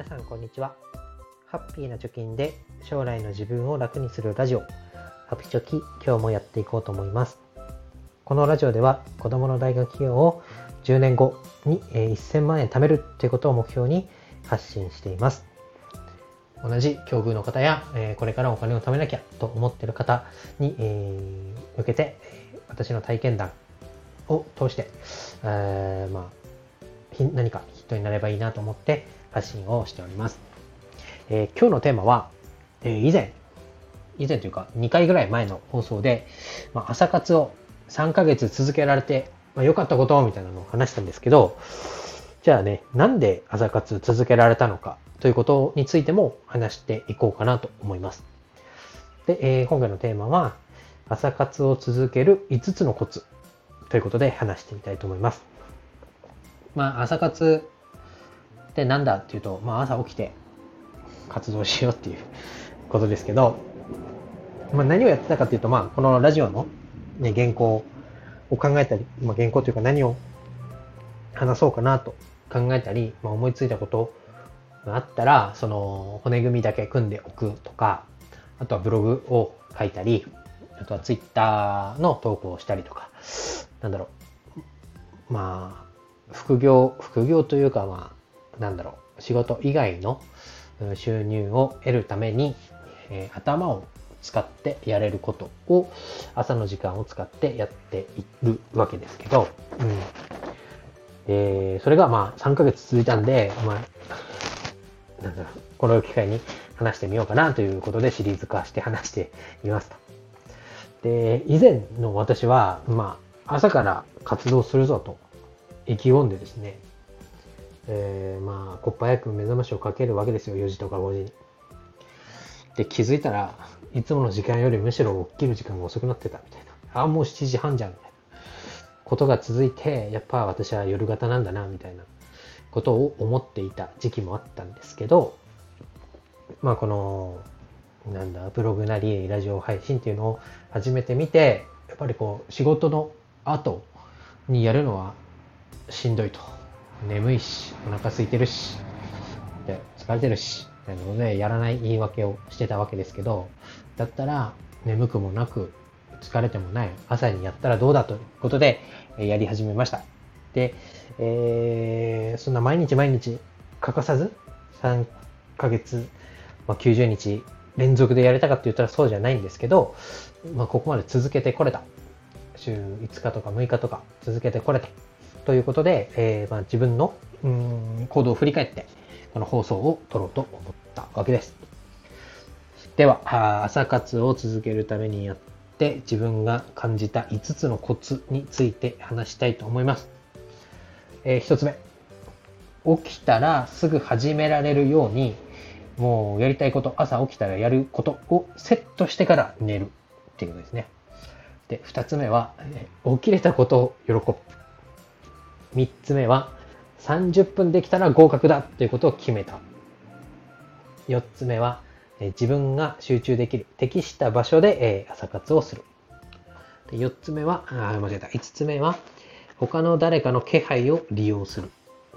皆さんこんにちは。ハッピーな貯金で将来の自分を楽にするラジオ。ハピチョキ今日もやっていこうと思います。このラジオでは子供の大学費用を10年後に1000万円貯めるということを目標に発信しています。同じ境遇の方やこれからお金を貯めなきゃと思っている方に向けて私の体験談を通して、えー、まあ、何かヒットになればいいなと思って発信をしております。えー、今日のテーマは、えー、以前、以前というか2回ぐらい前の放送で、まあ、朝活を3ヶ月続けられて、まあ、良かったことみたいなのを話したんですけど、じゃあね、なんで朝活続けられたのかということについても話していこうかなと思います。で、えー、今回のテーマは、朝活を続ける5つのコツということで話してみたいと思います。まあ、朝活ってなんだっていうと、まあ、朝起きて活動しようっていうことですけど、まあ、何をやってたかっていうと、まあ、このラジオの、ね、原稿を考えたり、まあ、原稿というか何を話そうかなと考えたり、まあ、思いついたことがあったら、その骨組みだけ組んでおくとか、あとはブログを書いたり、あとはツイッターの投稿をしたりとか、なんだろう、まあ、副業、副業というか、まあ、なんだろう、仕事以外の収入を得るために、えー、頭を使ってやれることを朝の時間を使ってやっているわけですけど、うん。で、それがまあ3ヶ月続いたんで、まあ、なんだろう、この機会に話してみようかなということでシリーズ化して話していますと。で、以前の私は、まあ、朝から活動するぞと意気込んでですね、えー、まあ、こっぱ早く目覚ましをかけるわけですよ、4時とか5時に。で、気づいたらいつもの時間よりむしろ起きる時間が遅くなってたみたいな。あ、もう7時半じゃん、みたいなことが続いて、やっぱ私は夜型なんだな、みたいなことを思っていた時期もあったんですけど、まあ、この、なんだ、ブログなり、ラジオ配信っていうのを始めてみて、やっぱりこう、仕事の後にやるのはしんどいと。眠いし、お腹空いてるし、で疲れてるし、なので、やらない言い訳をしてたわけですけど、だったら、眠くもなく、疲れてもない、朝にやったらどうだということで、やり始めました。で、えー、そんな毎日毎日欠かさず、3ヶ月、まあ、90日連続でやれたかって言ったらそうじゃないんですけど、まあ、ここまで続けてこれた。週5日とか6日とか続けてこれた。ということで、えー、まあ、自分のうん行動を振り返って、この放送を撮ろうと思ったわけです。では、朝活を続けるためにやって自分が感じた5つのコツについて話したいと思います。えー、1つ目。起きたらすぐ始められるようにもうやりたいこと、朝起きたらやることをセットしてから寝るっていうことですね。で、二つ目は、起きれたことを喜ぶ。三つ目は、30分できたら合格だということを決めた。四つ目は、自分が集中できる、適した場所で朝活をする。4つ目は、あ、間違えた。5つ目は、他の誰かの気配を利用する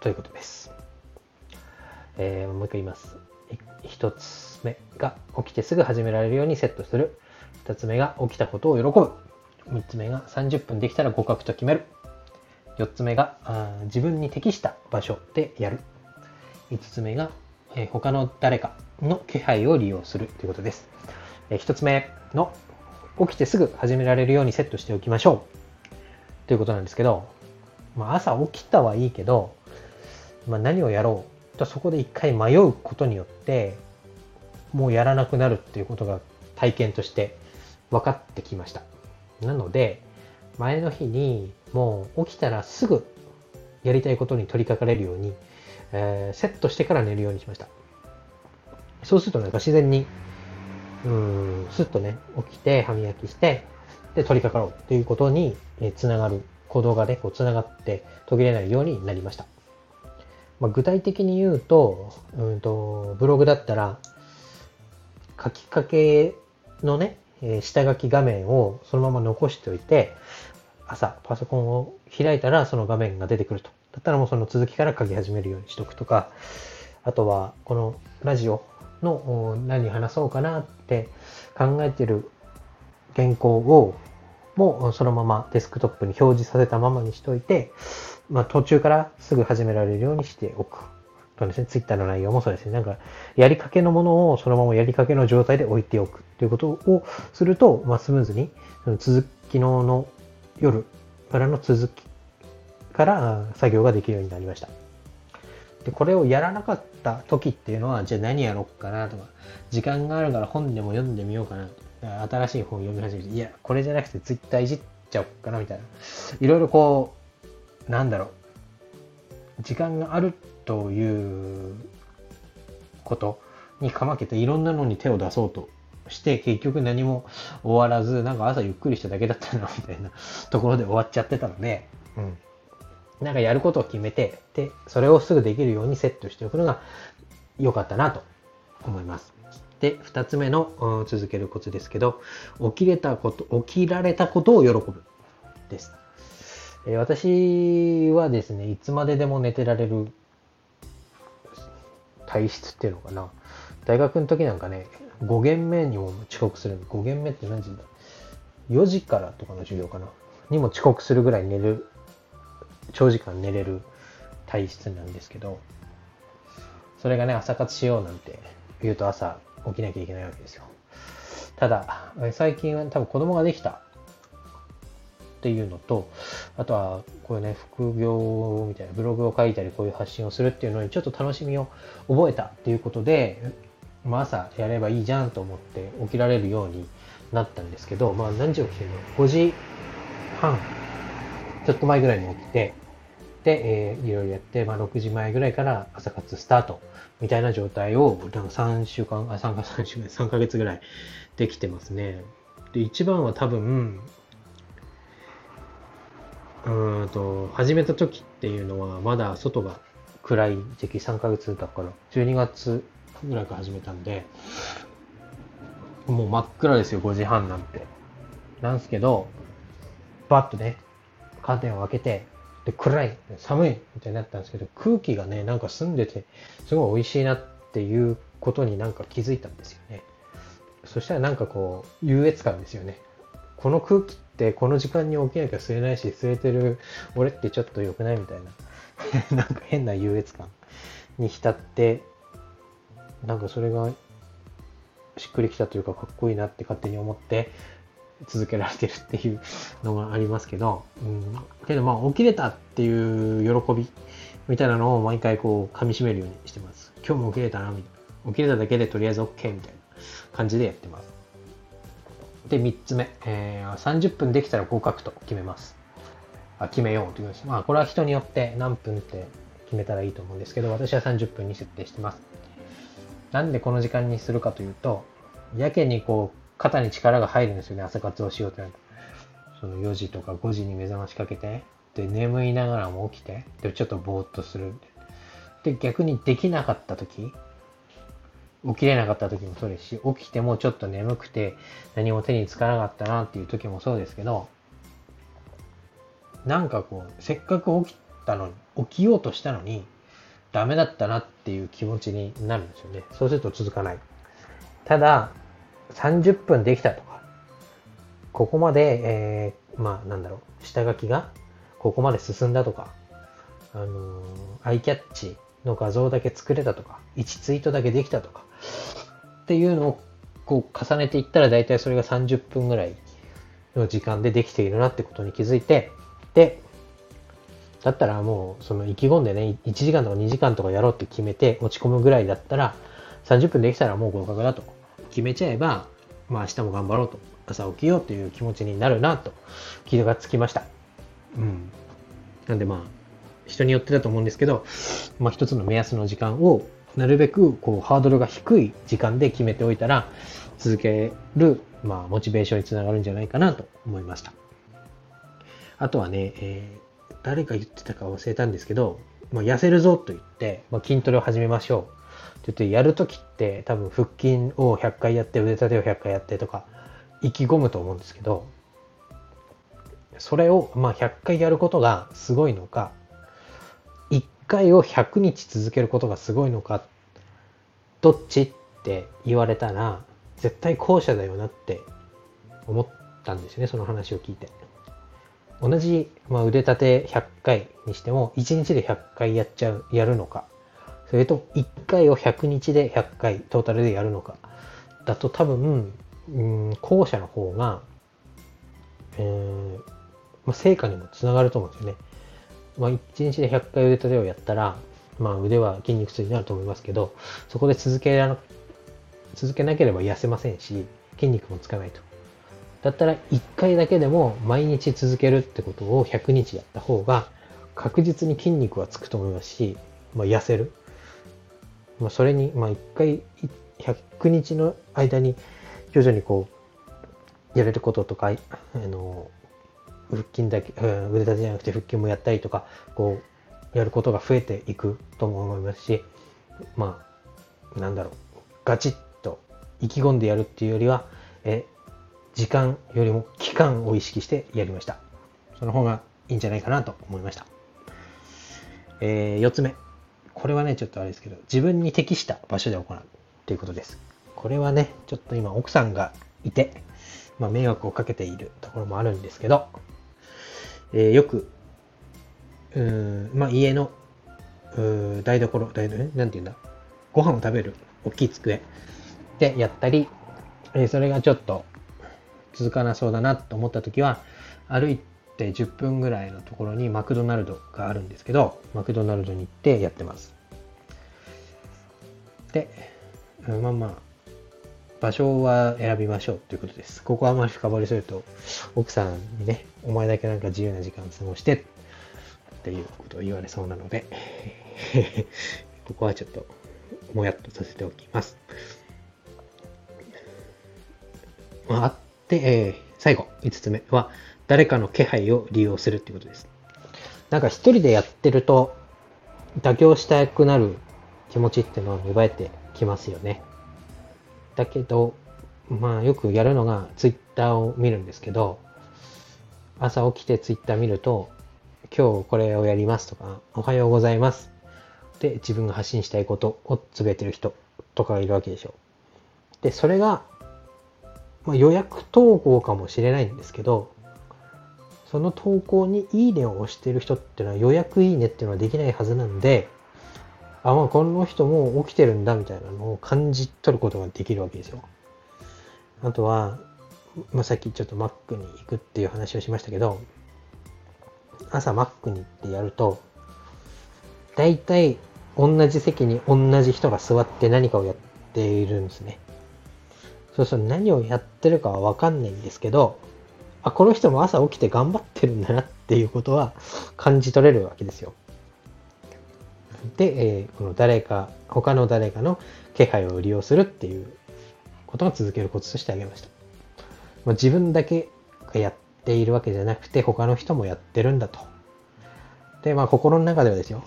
ということです。えー、もう一回言います。1つ目が起きてすぐ始められるようにセットする。2つ目が起きたことを喜ぶ。3つ目が30分できたら合格と決める。4つ目が自分に適した場所でやる。5つ目が、え、他の誰かの気配を利用するということです。え、1つ目の起きてすぐ始められるようにセットしておきましょう。ということなんですけど、まあ、朝起きたはいいけど、まあ、何をやろうとそこで一回迷うことによってもうやらなくなるっていうことが体験として分かってきましたなので前の日にもう起きたらすぐやりたいことに取り掛かれるように、えー、セットしてから寝るようにしました。そうするとなんか自然にうんスッとね起きて歯磨きしてで取り掛かろうということにえつながる行動がねこうつながって途切れないようになりました。まあ、具体的に言うと、うんと、ブログだったら、書きかけのね、え下書き画面をそのまま残しておいて、朝パソコンを開いたらその画面が出てくると。だったらもうその続きから書き始めるようにしとくとか、あとはこのラジオの何話そうかなって考えてる原稿をもうそのままデスクトップに表示させたままにしといて、まあ、途中からすぐ始められるようにしておく。とですね、ツイッターの内容もそうですね。なんか、やりかけのものをそのままやりかけの状態で置いておくということをすると、まあ、スムーズに、その続きのの夜からの続きから作業ができるようになりました。で、これをやらなかった時っていうのは、じゃあ何やろうかなとか、時間があるから本でも読んでみようかな。新しい本を読み始めて、いや、これじゃなくてツイッターいじっちゃおうかなみたいな。いろいろこう、なんだろう。時間があるということにかまけていろんなのに手を出そうとして結局何も終わらずなんか朝ゆっくりしただけだったな みたいなところで終わっちゃってたので、うん、なんかやることを決めて、で、それをすぐできるようにセットしておくのが良かったなと思います。で、二つ目の、うん、続けるコツですけど、起きれたこと、起きられたことを喜ぶです。えー、私はですね、いつまででも寝てられる体質っていうのかな。大学の時なんかね、5限目にも遅刻する。5限目って何時だ ?4 時からとかの授業かな？にも遅刻するぐらい寝る長時間寝れる体質なんですけど、それがね、朝活しようなんて言うと朝起きなきゃいけないわけですよ。ただ、最近は多分子供ができたっていうのと、あとは、こういうね、副業みたいなブログを書いたり、こういう発信をするっていうのにちょっと楽しみを覚えたっていうことで、まあ、朝やればいいじゃんと思って起きられるようになったんですけど、まあ何時起きてるの ?5 時半、ちょっと前ぐらいに起きて、で、えー、いろいろやって、まあ、6時前ぐらいから朝活スタートみたいな状態を、なんか3週間、あ、3か、3週間、3ヶ月ぐらいできてますね。で、一番は多分、うんと、始めた時っていうのは、まだ外が暗い時期3ヶ月だから、12月ぐらいから始めたんで、もう真っ暗ですよ、5時半なんて。なんすけど、バッとね、カーテンを開けて、で、暗い、寒いみたいになったんですけど、空気がね、なんか澄んでて、すごい美味しいなっていうことになんか気づいたんですよね。そしたらなんかこう、優越感ですよね。この空気ってこの時間に起きなきゃ吸えないし、吸えてる俺ってちょっと良くないみたいな。なんか変な優越感に浸って、なんかそれがしっくりきたというかかっこいいなって勝手に思って、続けられてるっていうのがありますけど、うん、けどまあ起きれたっていう喜びみたいなのを毎回こう噛み締めるようにしてます。今日も起きれたな、みたいな。起きれただけでとりあえず OK みたいな感じでやってます。で、3つ目、えー、30分できたら合格と決めます。あ決めようという。まあこれは人によって何分って決めたらいいと思うんですけど、私は30分に設定してます。なんでこの時間にするかというと、やけにこう肩に力が入るんですよね、朝活をしようってなると。その4時とか5時に目覚ましかけて、で、眠いながらも起きて、で、ちょっとぼーっとする。で、逆にできなかった時、起きれなかった時もそうですし、起きてもちょっと眠くて何も手につかなかったなっていう時もそうですけど、なんかこう、せっかく起きたのに、起きようとしたのに、ダメだったなっていう気持ちになるんですよね。そうすると続かない。ただ、30分できたとか、ここまで、えー、まあなんだろう、下書きがここまで進んだとか、あのー、アイキャッチの画像だけ作れたとか、1ツイートだけできたとか、っていうのをこう重ねていったら大体それが30分ぐらいの時間でできているなってことに気づいて、で、だったらもうその意気込んでね、1時間とか2時間とかやろうって決めて落ち込むぐらいだったら、30分できたらもう合格だと決めちゃえば、まあ明日も頑張ろうと、朝起きようという気持ちになるなと気がつきました。うん。なんでまあ、人によってだと思うんですけど、まあ一つの目安の時間をなるべくこうハードルが低い時間で決めておいたら、続ける、まあ、モチベーションにつながるんじゃないかなと思いました。あとはね、えー、誰が言ってたか忘れたんですけど、まあ、痩せるぞと言って、まあ、筋トレを始めましょう。って言ってやるときって多分腹筋を100回やって腕立てを100回やってとか意気込むと思うんですけどそれをまあ100回やることがすごいのか1回を100日続けることがすごいのか、どっちって言われたら、絶対後者だよなって思ったんですよね、その話を聞いて。同じ、まあ、腕立て100回にしても、1日で100回やっちゃう、やるのか、それと1回を100日で100回トータルでやるのか、だと多分、うん、後者の方が、えーまあ、成果にもつながると思うんですよね。まあ、1日で100回腕立てをやったら、まあ、腕は筋肉痛になると思いますけど、そこで続け続けなければ痩せませんし、筋肉もつかないと。だったら1回だけでも毎日続けるってことを100日やった方が確実に筋肉はつくと思いますし、まあ、痩せる。まあ、それに、まあ、1回100日の間に徐々にこうやれることとか、あの腹筋だけ、腕立てじゃなくて腹筋もやったりとか、こう、やることが増えていくとも思いますし、まあ、なんだろう、ガチッと意気込んでやるっていうよりは、え、時間よりも期間を意識してやりました。その方がいいんじゃないかなと思いました。えー、4つ目。これはね、ちょっとあれですけど、自分に適した場所で行うということです。これはね、ちょっと今奥さんがいて、まあ、迷惑をかけているところもあるんですけど、えー、よく、うん、まあ、家の、うん台所、台所、なんて言うんだ、ご飯を食べる大きい机でやったり、えー、それがちょっと続かなそうだなと思った時は、歩いて10分ぐらいのところにマクドナルドがあるんですけど、マクドナルドに行ってやってます。で、まあまあ、場所は選びましょうということです。ここはあまり深掘りすると、奥さんにね、お前だけなんか自由な時間過ごしてっていうことを言われそうなので、ここはちょっともやっとさせておきます。まあ、あって、えー、最後、5つ目は、誰かの気配を利用するっていうことです。なんか一人でやってると、妥協したくなる気持ちっていうのは芽生えてきますよね。だけど、まあよくやるのがツイッターを見るんですけど、朝起きてツイッター見ると、今日これをやりますとか、おはようございます。で、自分が発信したいことをつぶやいてる人とかがいるわけでしょ。で、それが、まあ、予約投稿かもしれないんですけど、その投稿にいいねを押してる人っていうのは予約いいねっていうのはできないはずなんで、あ、まあこの人も起きてるんだみたいなのを感じ取ることができるわけですよ。あとは、まあ、さっきちょっとマックに行くっていう話をしましたけど、朝マックに行ってやると、大体同じ席に同じ人が座って何かをやっているんですね。そうそう、何をやってるかはわかんないんですけど、あ、この人も朝起きて頑張ってるんだなっていうことは感じ取れるわけですよ。で、えー、この誰か、他の誰かの気配を利用するっていうことを続けるコツとしてあげました。まあ、自分だけがやっているわけじゃなくて、他の人もやってるんだと。で、まあ心の中ではですよ。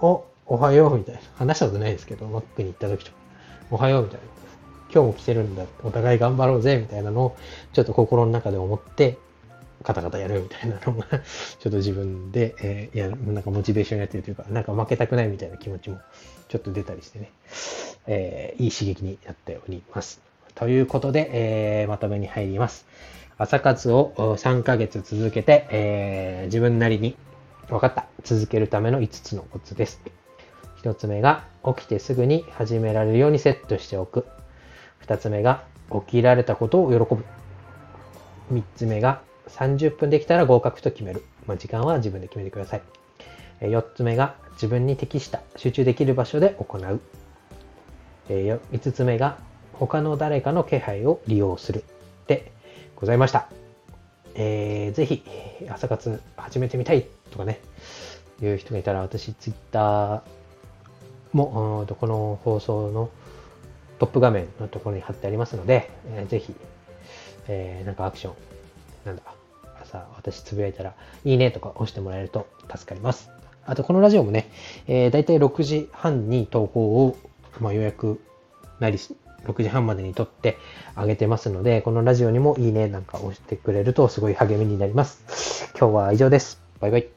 お、おはようみたいな。話したことないですけど、マックに行った時とか、おはようみたいな。今日も来てるんだ。お互い頑張ろうぜみたいなのを、ちょっと心の中で思って、カタカタやるみたいなのが ちょっと自分で、えー、や、なんかモチベーションやってるというか、なんか負けたくないみたいな気持ちもちょっと出たりしてね、えー、いい刺激になっております。ということで、えー、まとめに入ります。朝活を3ヶ月続けて、えー、自分なりに分かった。続けるための5つのコツです。1つ目が、起きてすぐに始められるようにセットしておく。2つ目が、起きられたことを喜ぶ。3つ目が、30分できたら合格と決める。まあ、時間は自分で決めてください。4つ目が自分に適した集中できる場所で行う。5つ目が他の誰かの気配を利用するでございました。えー、ぜひ朝活始めてみたいとかね、いう人がいたら私ツイッターもうんこの放送のトップ画面のところに貼ってありますので、えー、ぜひ、えー、なんかアクション、なんだ、朝私つぶやいたらいいねとか押してもらえると助かります。あとこのラジオもね、えー、だいたい6時半に投稿を、まあ、予約なり、6時半までに撮ってあげてますので、このラジオにもいいねなんか押してくれるとすごい励みになります。今日は以上です。バイバイ。